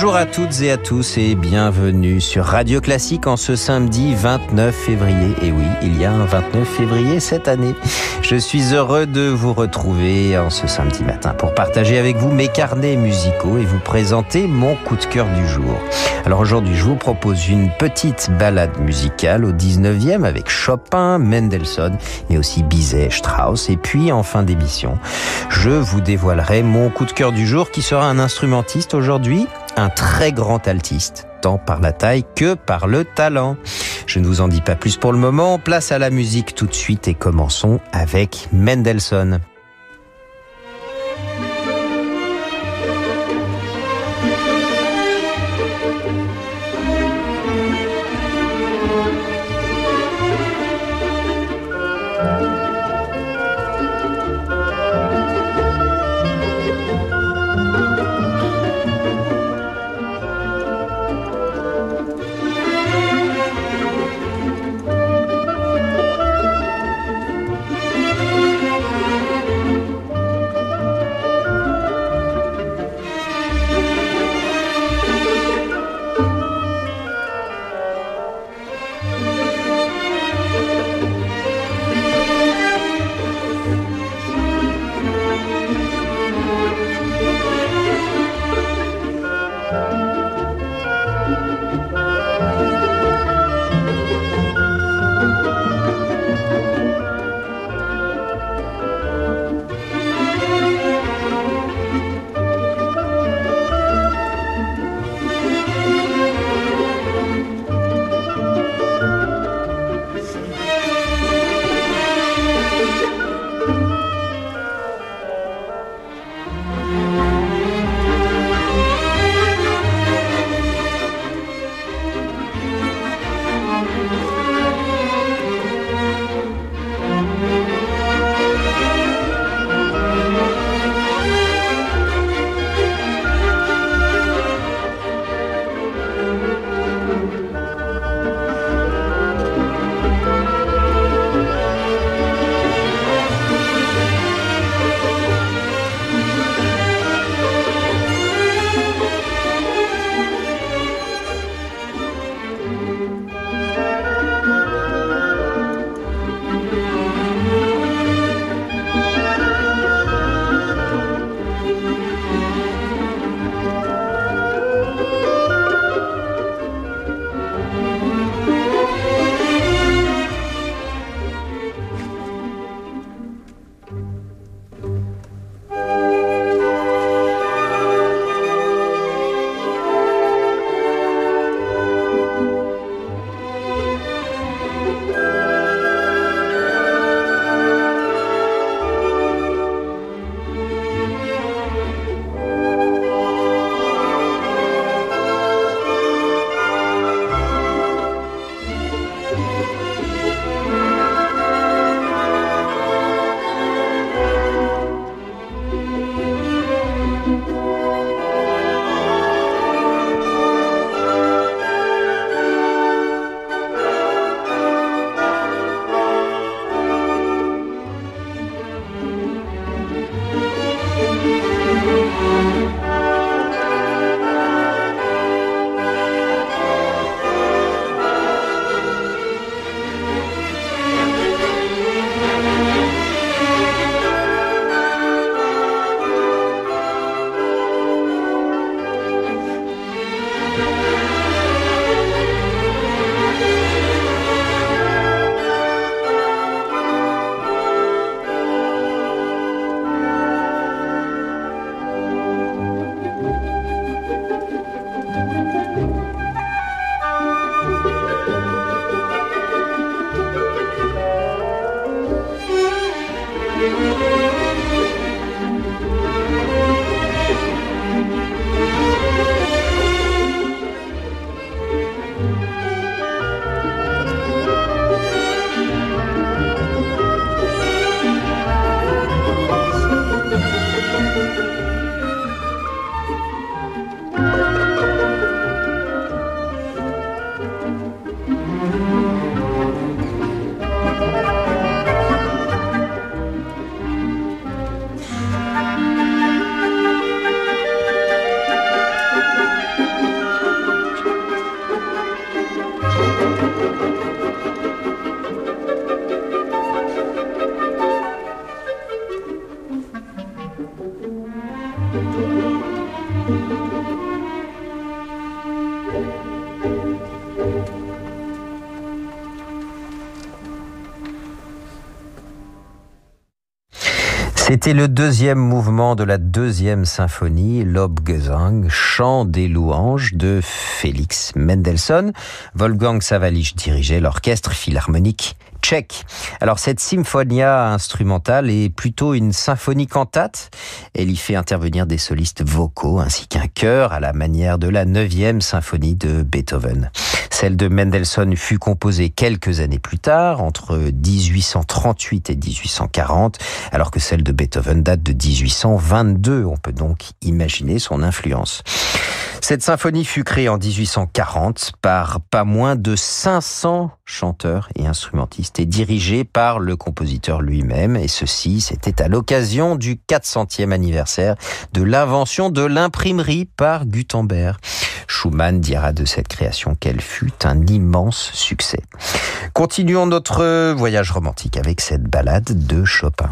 Bonjour à toutes et à tous et bienvenue sur Radio Classique en ce samedi 29 février. Et oui, il y a un 29 février cette année. Je suis heureux de vous retrouver en ce samedi matin pour partager avec vous mes carnets musicaux et vous présenter mon coup de cœur du jour. Alors aujourd'hui, je vous propose une petite balade musicale au 19e avec Chopin, Mendelssohn, mais aussi Bizet, Strauss. Et puis en fin d'émission, je vous dévoilerai mon coup de cœur du jour qui sera un instrumentiste aujourd'hui un très grand altiste, tant par la taille que par le talent. Je ne vous en dis pas plus pour le moment, place à la musique tout de suite et commençons avec Mendelssohn. C'était le deuxième mouvement de la deuxième symphonie, Lobgesang, chant des louanges de Félix Mendelssohn. Wolfgang Savalich dirigeait l'orchestre philharmonique Alors cette symphonia instrumentale est plutôt une symphonie cantate. Elle y fait intervenir des solistes vocaux ainsi qu'un chœur à la manière de la neuvième symphonie de Beethoven. Celle de Mendelssohn fut composée quelques années plus tard, entre 1838 et 1840, alors que celle de Beethoven date de 1822. On peut donc imaginer son influence. Cette symphonie fut créée en 1840 par pas moins de 500 chanteurs et instrumentistes et dirigée par le compositeur lui-même. Et ceci, c'était à l'occasion du 400e anniversaire de l'invention de l'imprimerie par Gutenberg. Schumann dira de cette création qu'elle fut un immense succès. Continuons notre voyage romantique avec cette ballade de Chopin.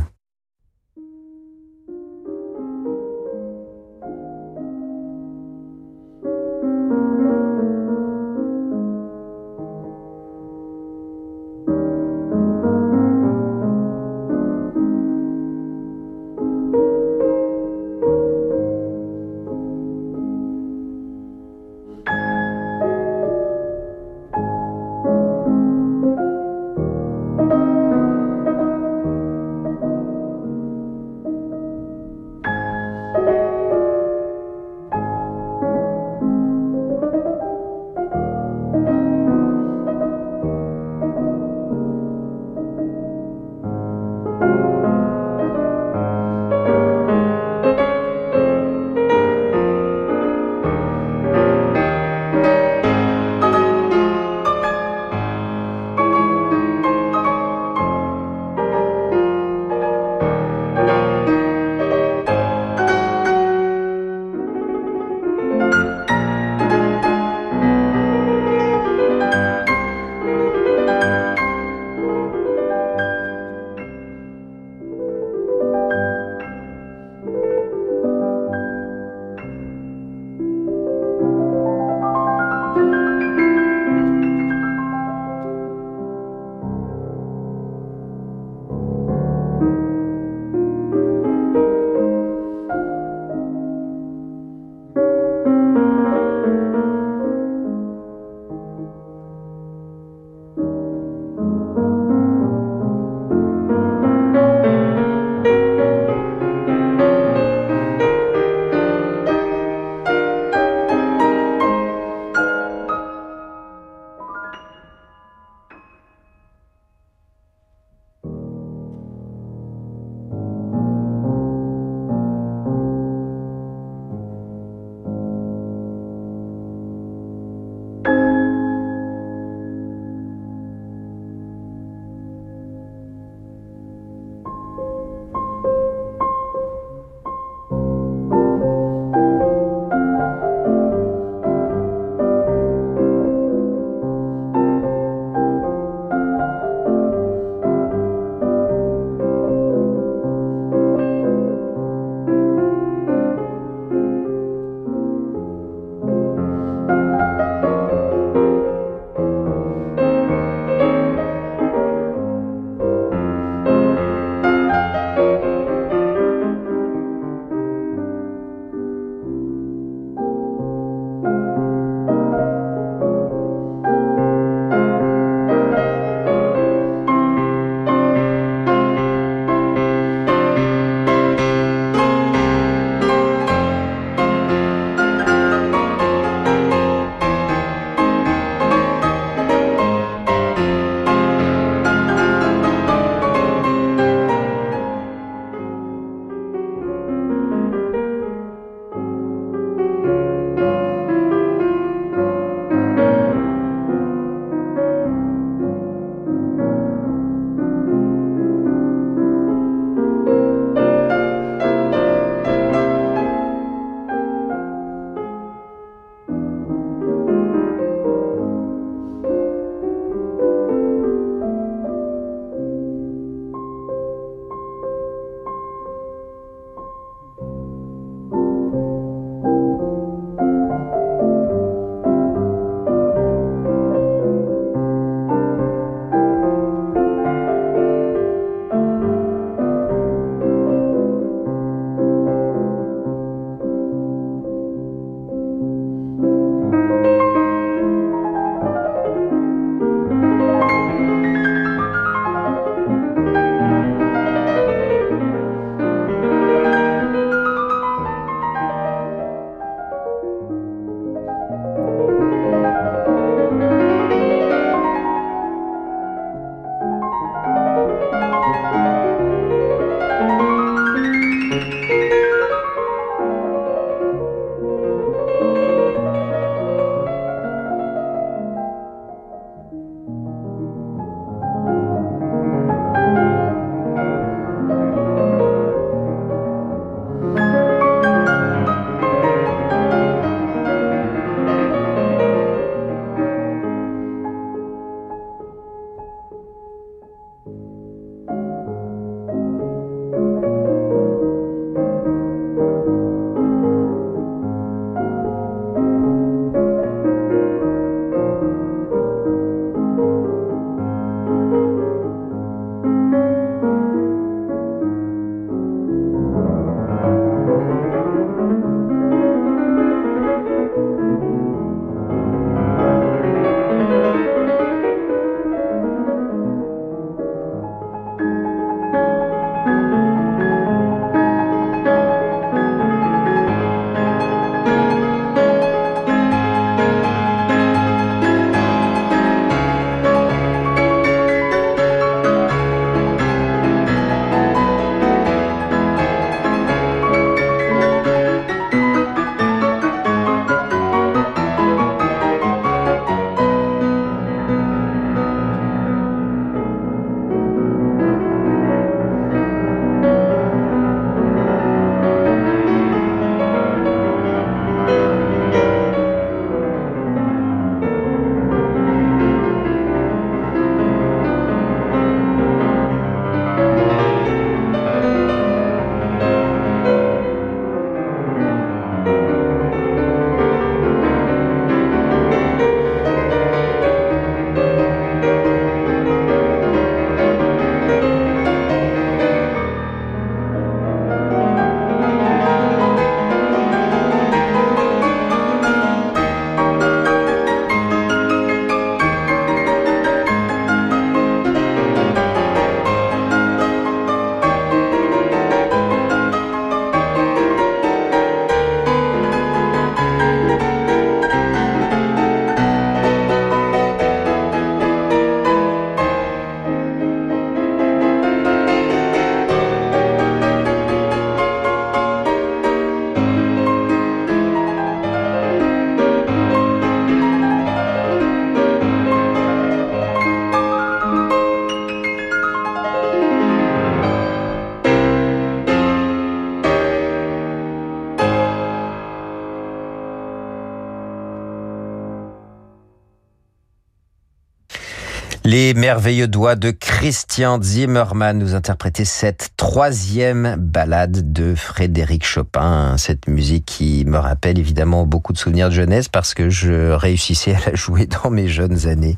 Merveilleux doigts de Christian Zimmermann nous interprétaient cette troisième ballade de Frédéric Chopin. Cette musique qui me rappelle évidemment beaucoup de souvenirs de jeunesse parce que je réussissais à la jouer dans mes jeunes années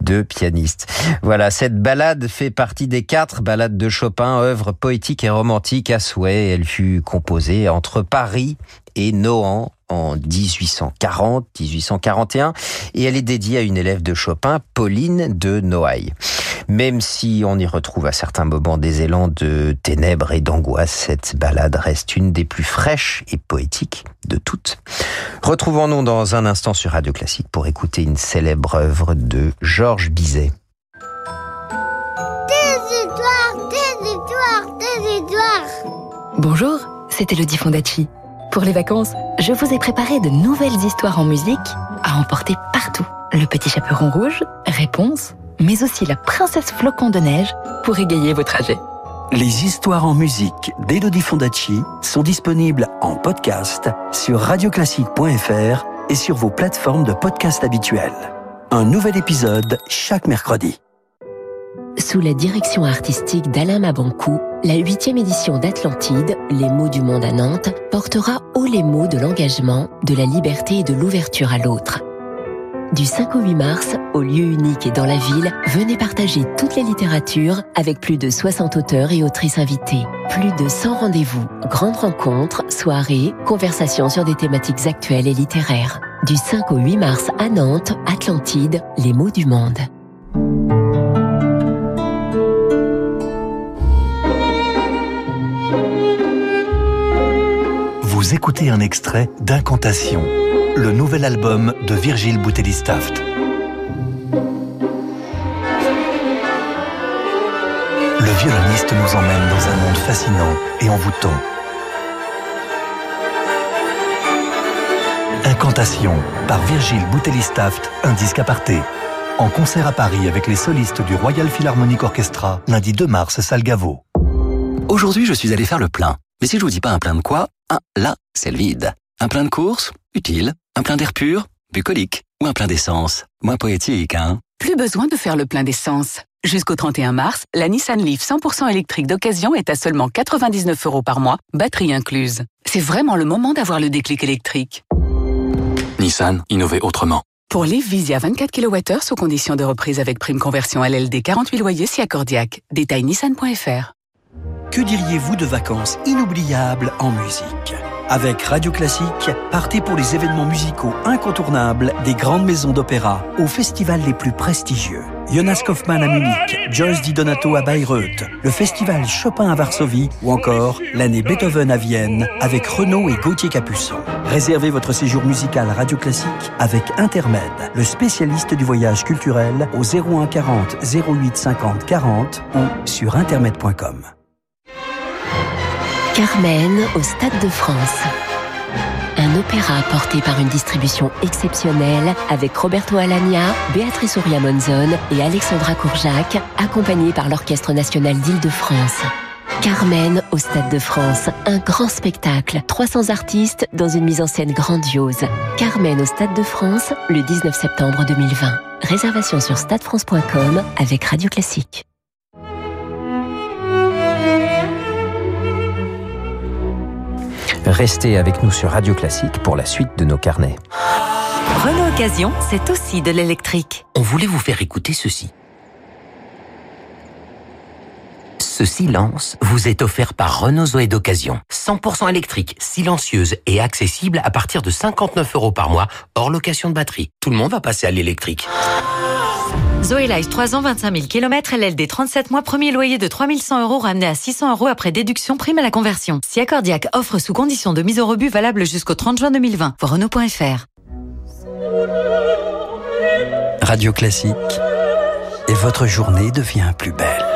de pianiste. Voilà, cette ballade fait partie des quatre ballades de Chopin, œuvre poétique et romantique à souhait. Elle fut composée entre Paris et Nohant en 1840-1841 et elle est dédiée à une élève de Chopin, Pauline de Noailles. Même si on y retrouve à certains moments des élans de ténèbres et d'angoisse, cette ballade reste une des plus fraîches et poétiques de toutes. Retrouvons-nous dans un instant sur Radio Classique pour écouter une célèbre œuvre de Georges Bizet. Des étoiles, des étoiles, des étoiles. Bonjour, c'est Elodie Fondacci. Pour les vacances, je vous ai préparé de nouvelles histoires en musique à emporter partout. Le petit chaperon rouge, réponse, mais aussi la princesse flocon de neige pour égayer vos trajets. Les histoires en musique d'Elodie Fondacci sont disponibles en podcast sur radioclassique.fr et sur vos plateformes de podcast habituelles. Un nouvel épisode chaque mercredi. Sous la direction artistique d'Alain Mabancou, la huitième édition d'Atlantide, Les mots du monde à Nantes, portera haut les mots de l'engagement, de la liberté et de l'ouverture à l'autre. Du 5 au 8 mars, au lieu unique et dans la ville, venez partager toutes les littératures avec plus de 60 auteurs et autrices invités. Plus de 100 rendez-vous, grandes rencontres, soirées, conversations sur des thématiques actuelles et littéraires. Du 5 au 8 mars à Nantes, Atlantide, les mots du monde. Vous écoutez un extrait d'Incantation, le nouvel album de Virgile Boutelli-Staft. violoniste nous emmène dans un monde fascinant et envoûtant. Incantation par Virgile Boutelli-Staft, un disque aparté. En concert à Paris avec les solistes du Royal Philharmonic Orchestra, lundi 2 mars, salle Gaveau. Aujourd'hui, je suis allé faire le plein. Mais si je vous dis pas un plein de quoi, ah, là, c'est le vide. Un plein de courses Utile. Un plein d'air pur Bucolique. Ou un plein d'essence Moins poétique, hein Plus besoin de faire le plein d'essence. Jusqu'au 31 mars, la Nissan Leaf 100% électrique d'occasion est à seulement 99 euros par mois, batterie incluse. C'est vraiment le moment d'avoir le déclic électrique. Nissan, innover autrement. Pour Leaf Visia 24 kWh sous condition de reprise avec prime conversion LLD 48 loyers si accordiaque. Détail nissan.fr. Que diriez-vous de vacances inoubliables en musique Avec Radio Classique, partez pour les événements musicaux incontournables des grandes maisons d'opéra aux festivals les plus prestigieux. Jonas Kaufmann à Munich, Joyce Di Donato à Bayreuth, le festival Chopin à Varsovie ou encore l'année Beethoven à Vienne avec Renaud et Gauthier Capuçon. Réservez votre séjour musical Radio Classique avec Intermed, le spécialiste du voyage culturel au 01 40 08 50 40 ou sur intermed.com. Carmen au Stade de France. Un opéra porté par une distribution exceptionnelle avec Roberto Alagna, Béatrice Ouria Monzon et Alexandra Courjac, accompagnés par l'Orchestre national d'Île-de-France. Carmen au Stade de France, un grand spectacle, 300 artistes dans une mise en scène grandiose. Carmen au Stade de France, le 19 septembre 2020. Réservation sur stadefrance.com avec Radio Classique. Restez avec nous sur Radio Classique pour la suite de nos carnets. Renault Occasion, c'est aussi de l'électrique. On voulait vous faire écouter ceci. Ce silence vous est offert par Renault Zoé d'occasion. 100% électrique, silencieuse et accessible à partir de 59 euros par mois, hors location de batterie. Tout le monde va passer à l'électrique. Zoé Life, 3 ans, 25 000 km, LLD 37 mois, premier loyer de 3100 euros ramené à 600 euros après déduction prime à la conversion. Si Accordiac offre sous condition de mise au rebut valable jusqu'au 30 juin 2020. Pour Renault.fr. Radio Classique et votre journée devient plus belle.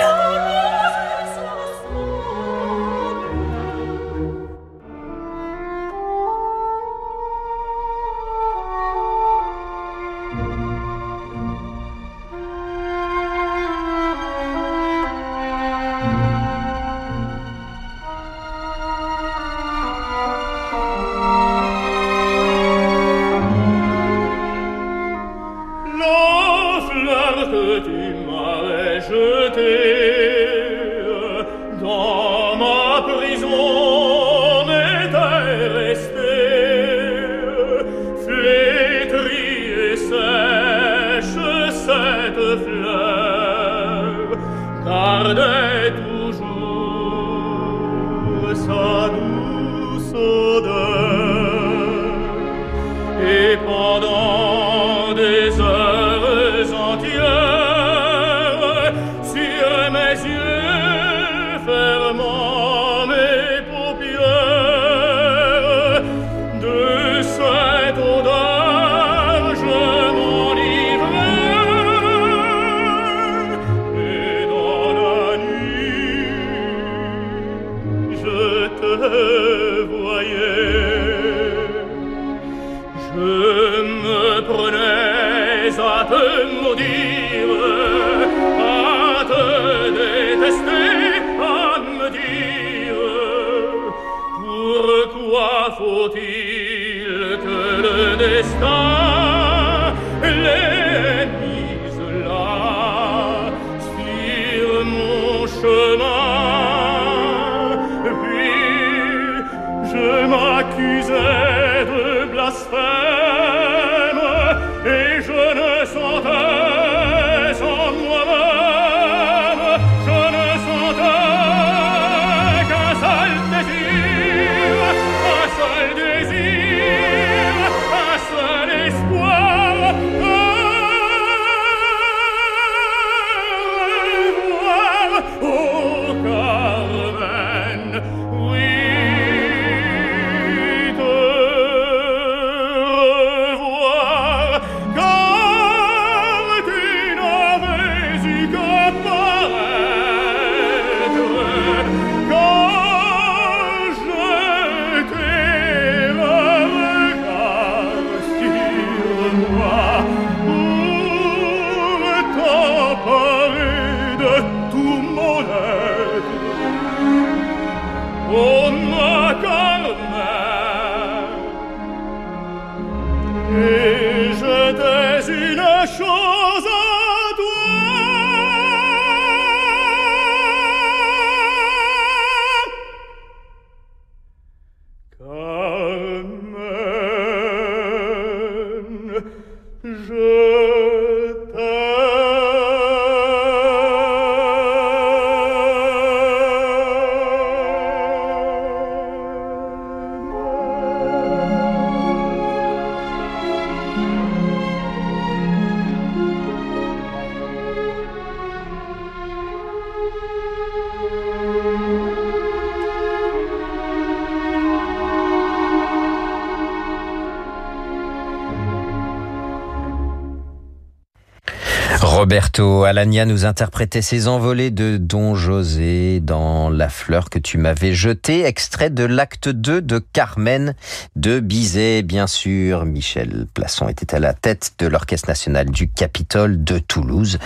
Roberto Alagna nous interprétait ses envolées de Don José dans La fleur que tu m'avais jetée, extrait de l'acte 2 de Carmen de Bizet, bien sûr. Michel Plasson était à la tête de l'Orchestre national du Capitole de Toulouse.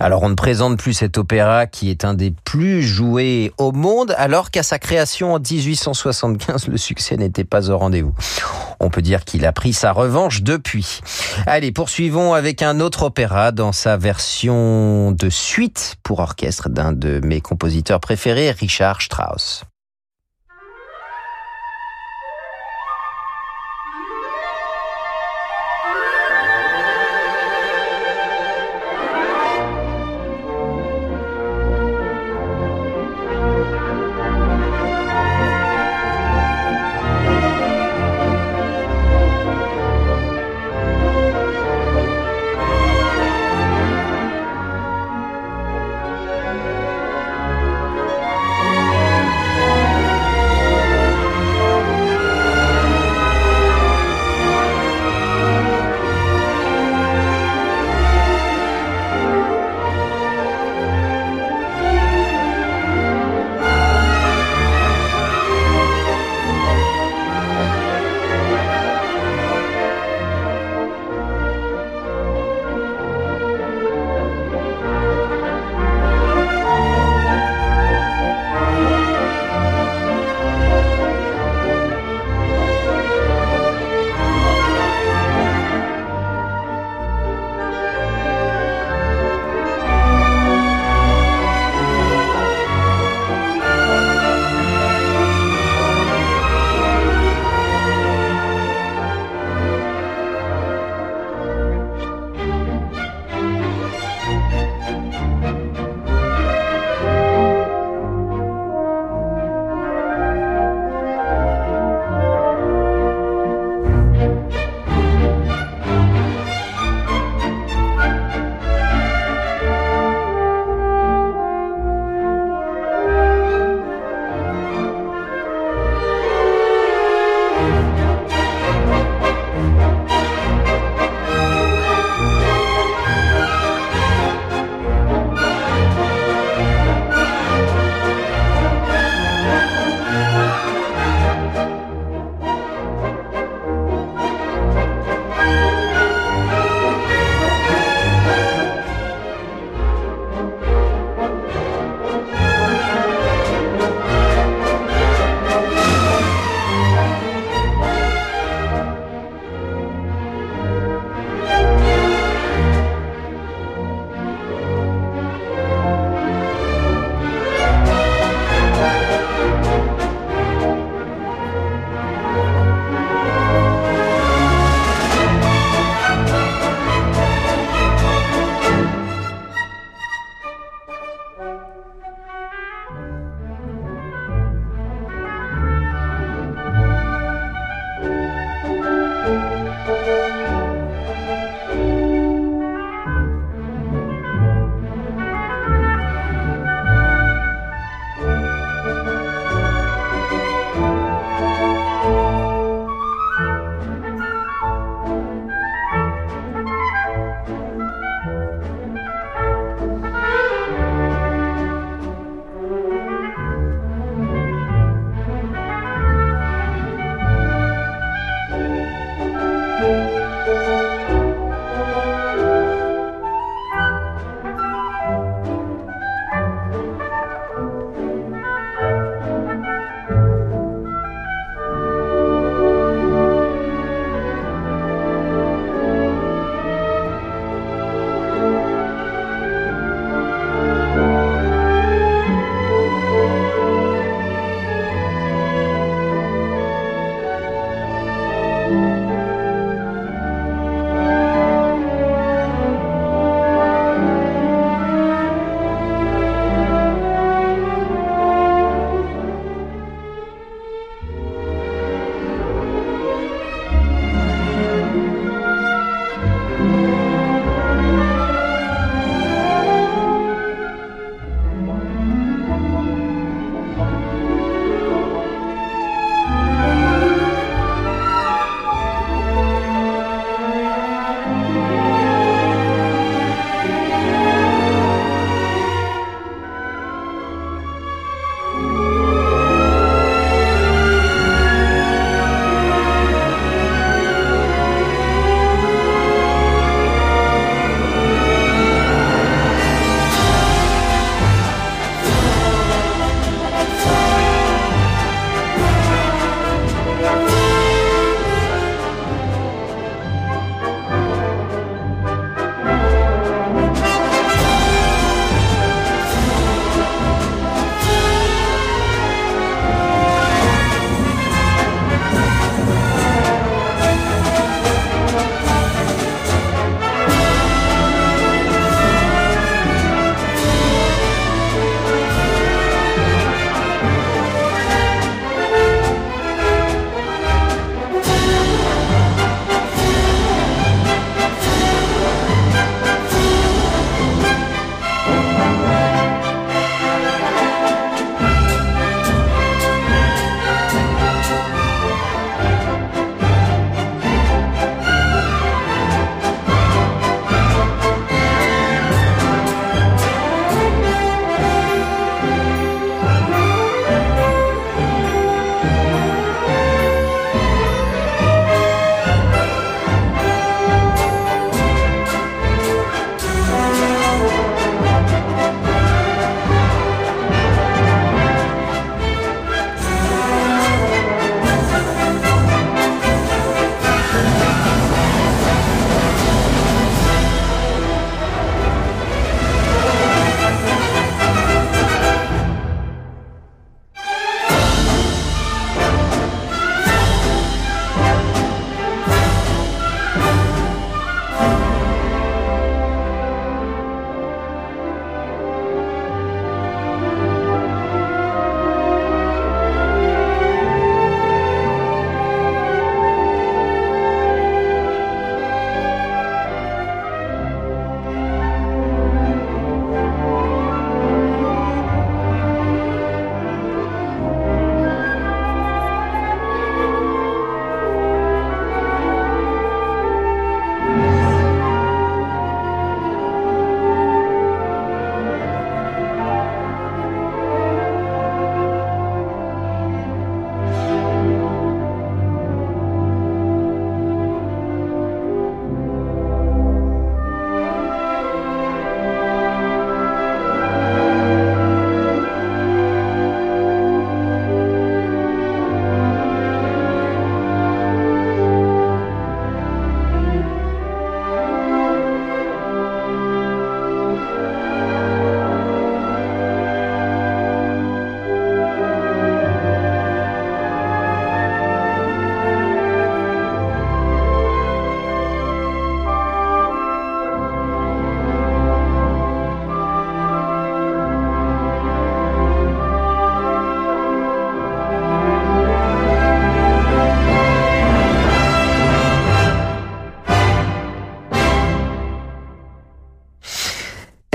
Alors on ne présente plus cet opéra qui est un des plus joués au monde, alors qu'à sa création en 1875, le succès n'était pas au rendez-vous. On peut dire qu'il a pris sa revanche depuis. Allez, poursuivons avec un autre opéra dans sa version de suite pour orchestre d'un de mes compositeurs préférés, Richard Strauss.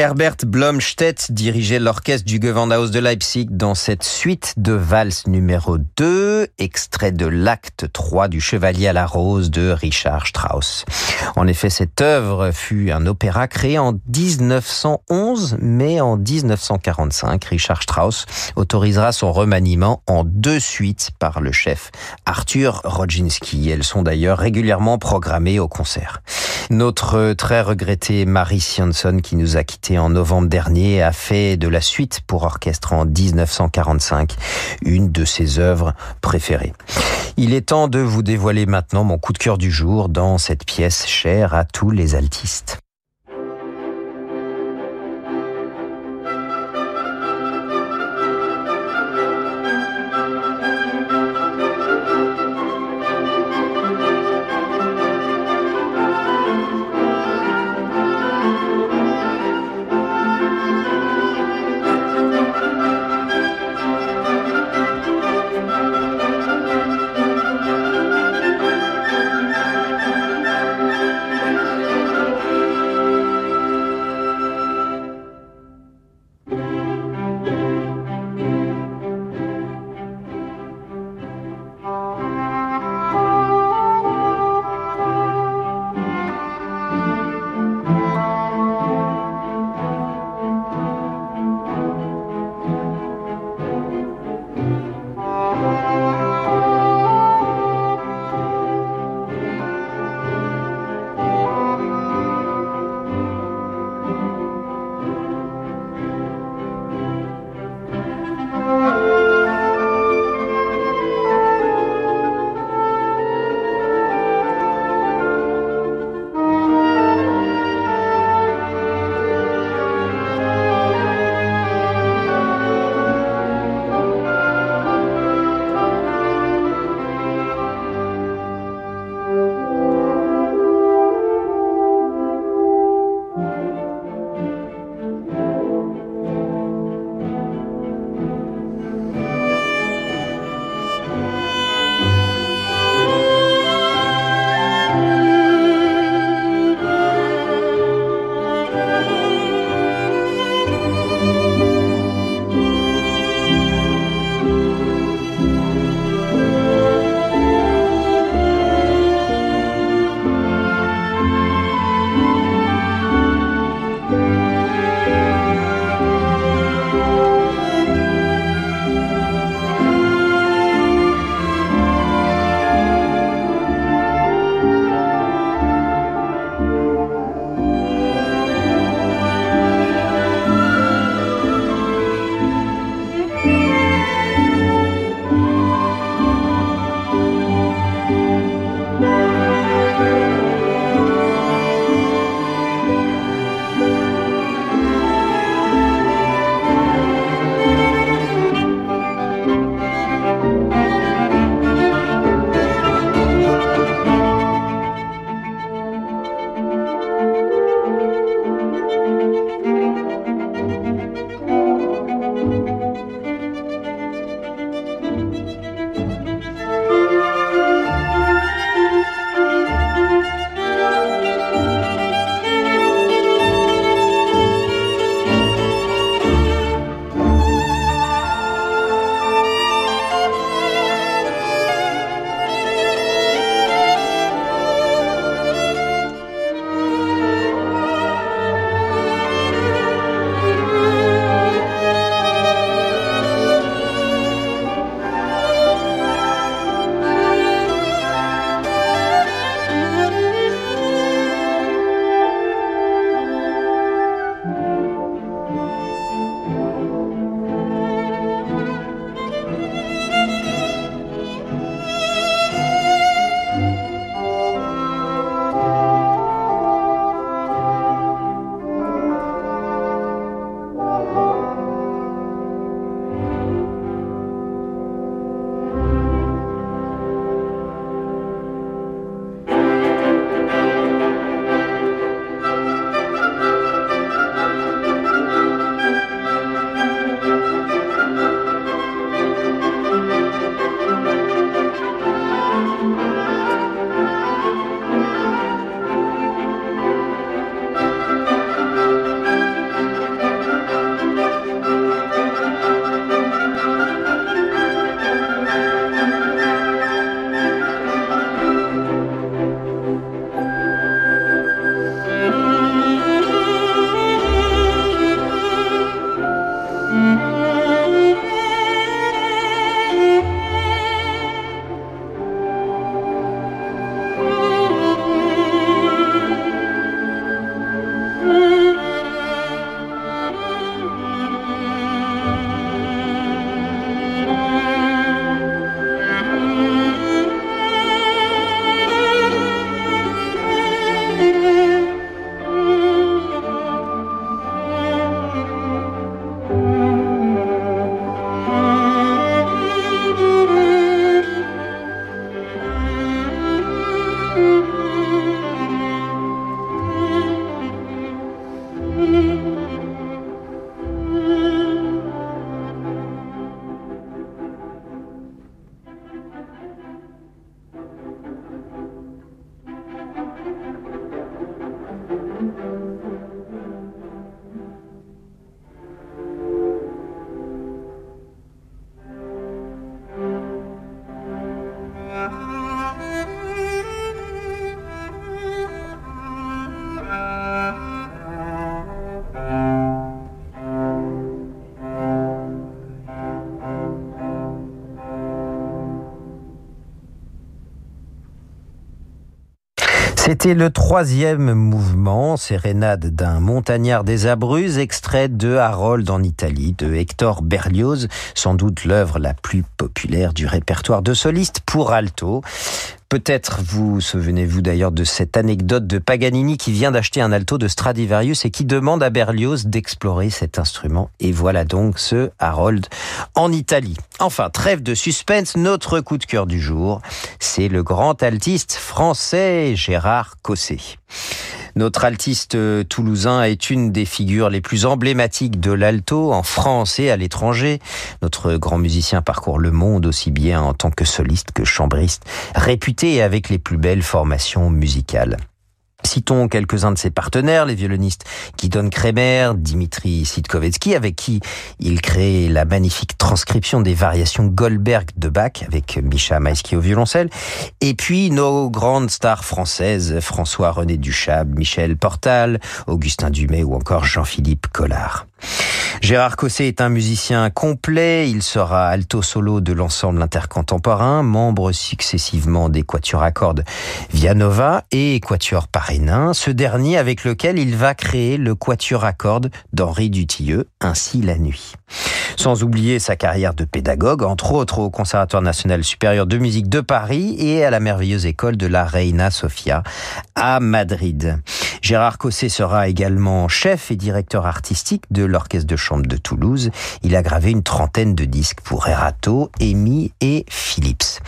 Herbert Blomstedt dirigeait l'orchestre du Gewandhaus de Leipzig dans cette suite de valses numéro 2, extrait de l'acte 3 du Chevalier à la Rose de Richard Strauss. En effet, cette œuvre fut un opéra créé en 1911, mais en 1945, Richard Strauss autorisera son remaniement en deux suites par le chef Arthur Rodzinski. Elles sont d'ailleurs régulièrement programmées au concert. Notre très regrettée Marie Sionson, qui nous a quittés en novembre dernier, a fait de la suite pour orchestre en 1945 une de ses œuvres préférées. Il est temps de vous dévoiler maintenant mon coup de cœur du jour dans cette pièce chère à tous les altistes. C'était le troisième mouvement, sérénade d'un montagnard des Abruzzes, extrait de Harold en Italie, de Hector Berlioz, sans doute l'œuvre la plus populaire du répertoire de soliste pour alto. Peut-être vous souvenez-vous d'ailleurs de cette anecdote de Paganini qui vient d'acheter un alto de Stradivarius et qui demande à Berlioz d'explorer cet instrument. Et voilà donc ce Harold en Italie. Enfin, trêve de suspense, notre coup de cœur du jour, c'est le grand altiste français Gérard Cosset. Notre altiste euh, toulousain est une des figures les plus emblématiques de l'alto en France et à l'étranger. Notre grand musicien parcourt le monde aussi bien en tant que soliste que chambriste, réputé avec les plus belles formations musicales. Citons quelques-uns de ses partenaires, les violonistes Guidon Kremer, Dimitri Sitkovetsky, avec qui il crée la magnifique transcription des variations Goldberg de Bach avec Misha Maïski au violoncelle, et puis nos grandes stars françaises, François-René Duchable, Michel Portal, Augustin Dumay ou encore Jean-Philippe Collard. Gérard Cosset est un musicien complet. Il sera alto solo de l'ensemble intercontemporain, membre successivement des quatuors à cordes Vianova et quatuor parénin, ce dernier avec lequel il va créer le quatuor à cordes d'Henri Dutilleux, ainsi la nuit. Sans oublier sa carrière de pédagogue, entre autres au Conservatoire national supérieur de musique de Paris et à la merveilleuse école de la Reina Sofia à Madrid. Gérard Cosset sera également chef et directeur artistique de l'Orchestre de chambre de Toulouse. Il a gravé une trentaine de disques pour Erato, Amy et Philips.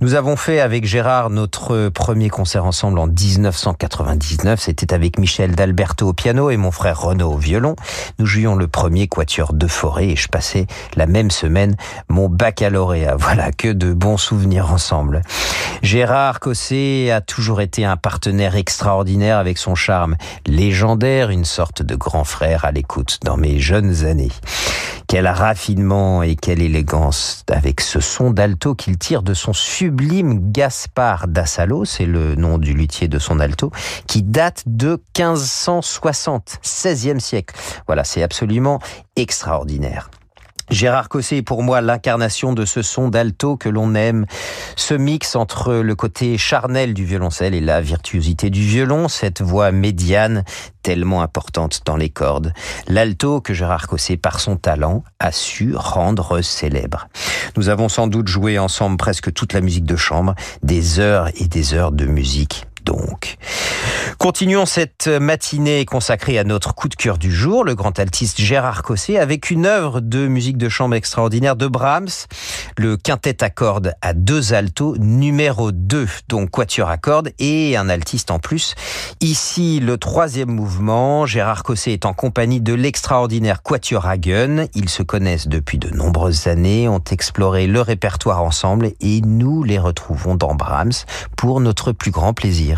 Nous avons fait avec Gérard notre premier concert ensemble en 1999. C'était avec Michel d'Alberto au piano et mon frère Renaud au violon. Nous jouions le premier quatuor de forêt et je passais la même semaine mon baccalauréat. Voilà que de bons souvenirs ensemble. Gérard Cosset a toujours été un partenaire extraordinaire avec son charme légendaire, une sorte de grand frère à l'écoute dans mes jeunes années. Quel raffinement et quelle élégance avec ce son d'alto qu'il tire de son sublime Gaspard d'Assalo, c'est le nom du luthier de son alto, qui date de 1560, 16e siècle. Voilà, c'est absolument extraordinaire. Gérard Cosset est pour moi l'incarnation de ce son d'alto que l'on aime, ce mix entre le côté charnel du violoncelle et la virtuosité du violon, cette voix médiane tellement importante dans les cordes. L'alto que Gérard Cosset, par son talent, a su rendre célèbre. Nous avons sans doute joué ensemble presque toute la musique de chambre, des heures et des heures de musique donc. Continuons cette matinée consacrée à notre coup de cœur du jour, le grand altiste Gérard Cosset, avec une œuvre de musique de chambre extraordinaire de Brahms, le quintet à cordes à deux altos, numéro 2, donc quatuor à cordes, et un altiste en plus. Ici, le troisième mouvement, Gérard Cosset est en compagnie de l'extraordinaire quatuor Hagen. Ils se connaissent depuis de nombreuses années, ont exploré le répertoire ensemble, et nous les retrouvons dans Brahms pour notre plus grand plaisir.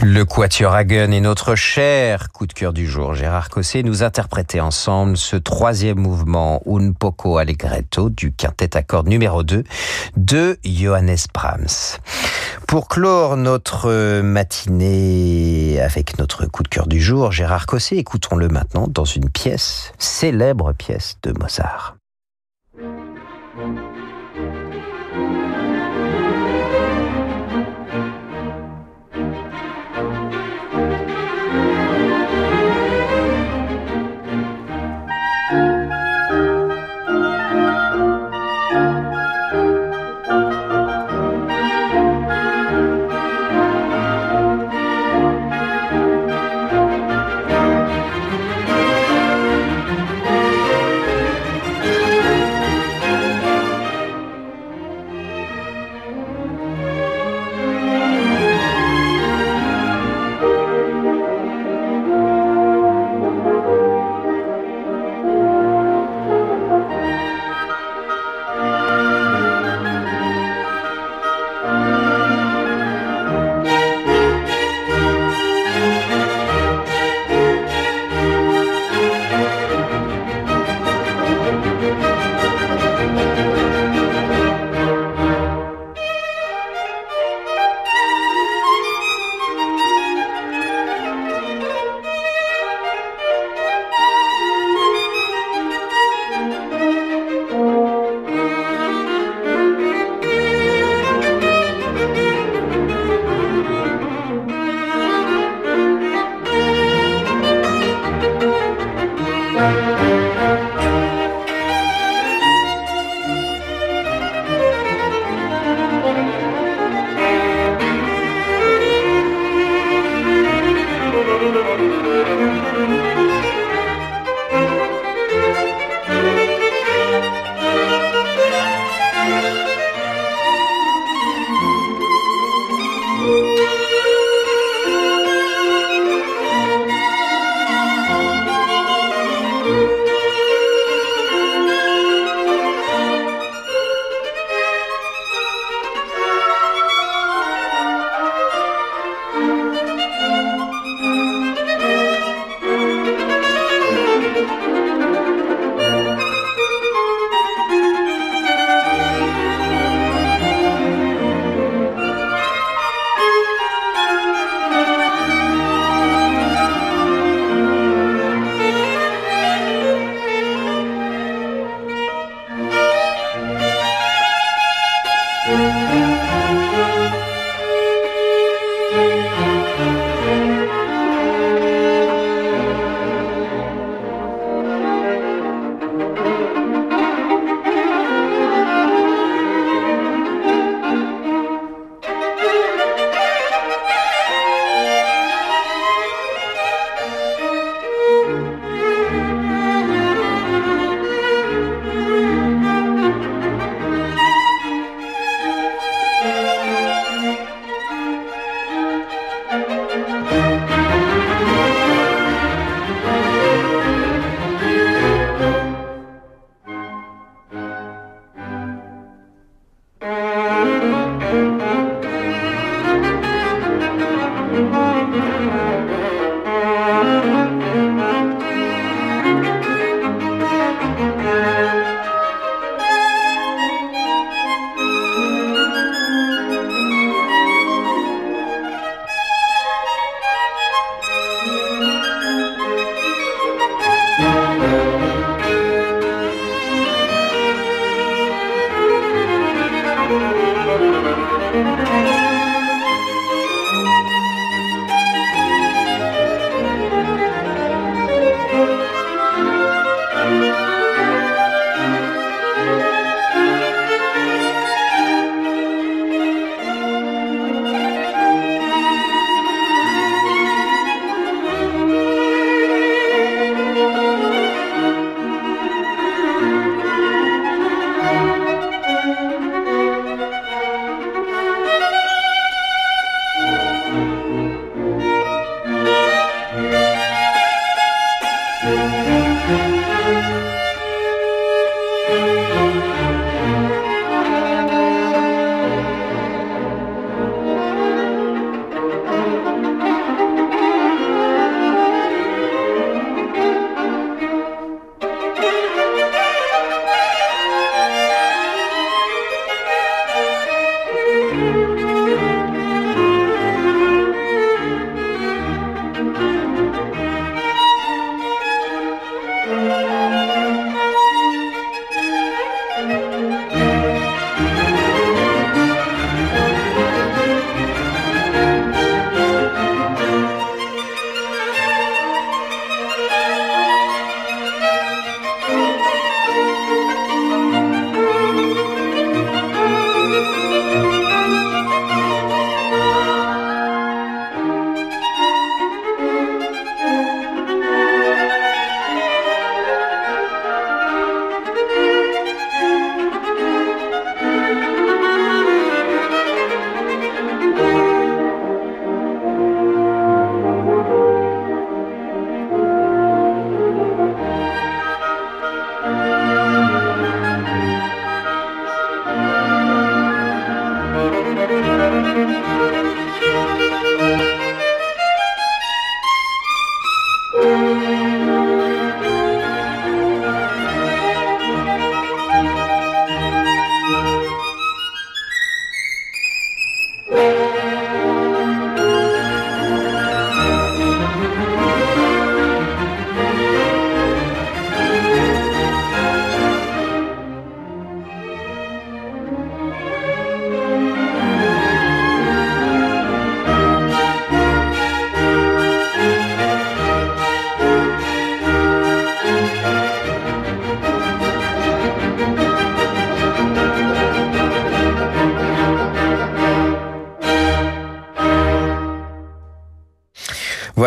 Le Quatuor Hagen est notre cher coup de cœur du jour. Gérard Cossé nous interprétait ensemble ce troisième mouvement Un poco allegretto du quintet à cordes numéro 2 de Johannes Brahms. Pour clore notre matinée avec notre coup de cœur du jour, Gérard Cossé, écoutons-le maintenant dans une pièce, célèbre pièce de Mozart.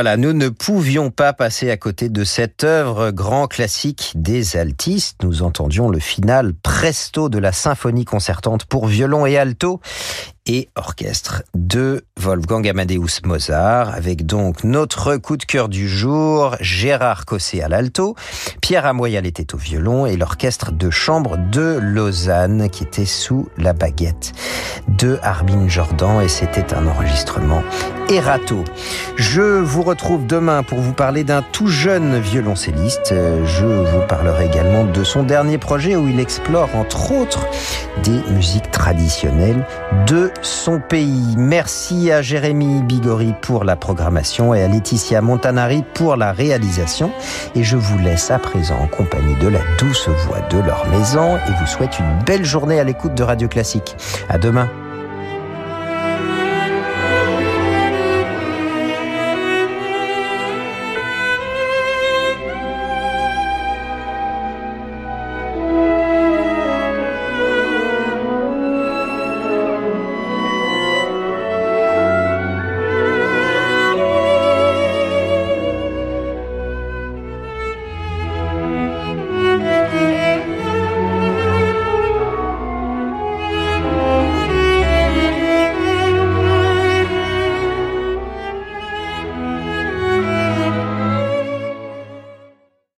Voilà, nous ne pouvions pas passer à côté de cette œuvre grand classique des altistes. Nous entendions le final presto de la symphonie concertante pour violon et alto et orchestre de Wolfgang Amadeus Mozart, avec donc notre coup de cœur du jour, Gérard Cossé à l'alto, Pierre Amoyal était au violon et l'orchestre de chambre de Lausanne qui était sous la baguette de Armin Jordan et c'était un enregistrement Erato. Je vous retrouve demain pour vous parler d'un tout jeune violoncelliste. Je vous parlerai également de son dernier projet où il explore entre autres des musiques traditionnelles son pays. Merci à Jérémy Bigori pour la programmation et à Laetitia Montanari pour la réalisation. Et je vous laisse à présent en compagnie de la douce voix de leur maison et vous souhaite une belle journée à l'écoute de Radio Classique. À demain.